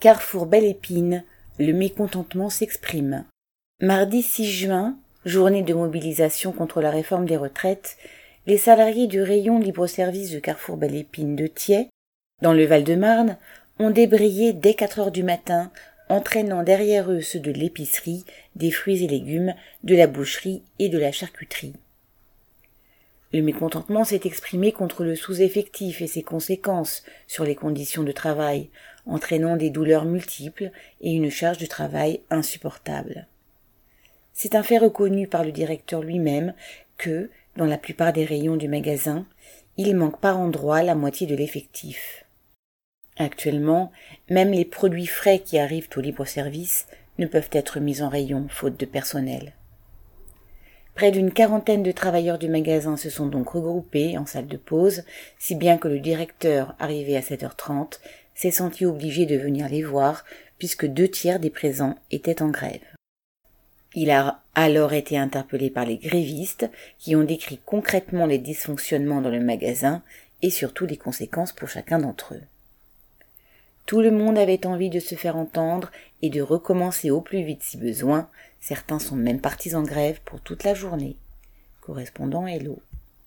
Carrefour Belle Épine, le mécontentement s'exprime. Mardi 6 juin, journée de mobilisation contre la réforme des retraites, les salariés du rayon libre-service de Carrefour Belle Épine de Thiers, dans le Val-de-Marne, ont débrayé dès quatre heures du matin, entraînant derrière eux ceux de l'épicerie, des fruits et légumes, de la boucherie et de la charcuterie. Le mécontentement s'est exprimé contre le sous-effectif et ses conséquences sur les conditions de travail, entraînant des douleurs multiples et une charge de travail insupportable. C'est un fait reconnu par le directeur lui-même que, dans la plupart des rayons du magasin, il manque par endroits la moitié de l'effectif. Actuellement, même les produits frais qui arrivent au libre-service ne peuvent être mis en rayon faute de personnel. Près d'une quarantaine de travailleurs du magasin se sont donc regroupés en salle de pause, si bien que le directeur, arrivé à 7h30, s'est senti obligé de venir les voir, puisque deux tiers des présents étaient en grève. Il a alors été interpellé par les grévistes, qui ont décrit concrètement les dysfonctionnements dans le magasin et surtout les conséquences pour chacun d'entre eux. Tout le monde avait envie de se faire entendre et de recommencer au plus vite si besoin. Certains sont même partis en grève pour toute la journée. Correspondant Hello.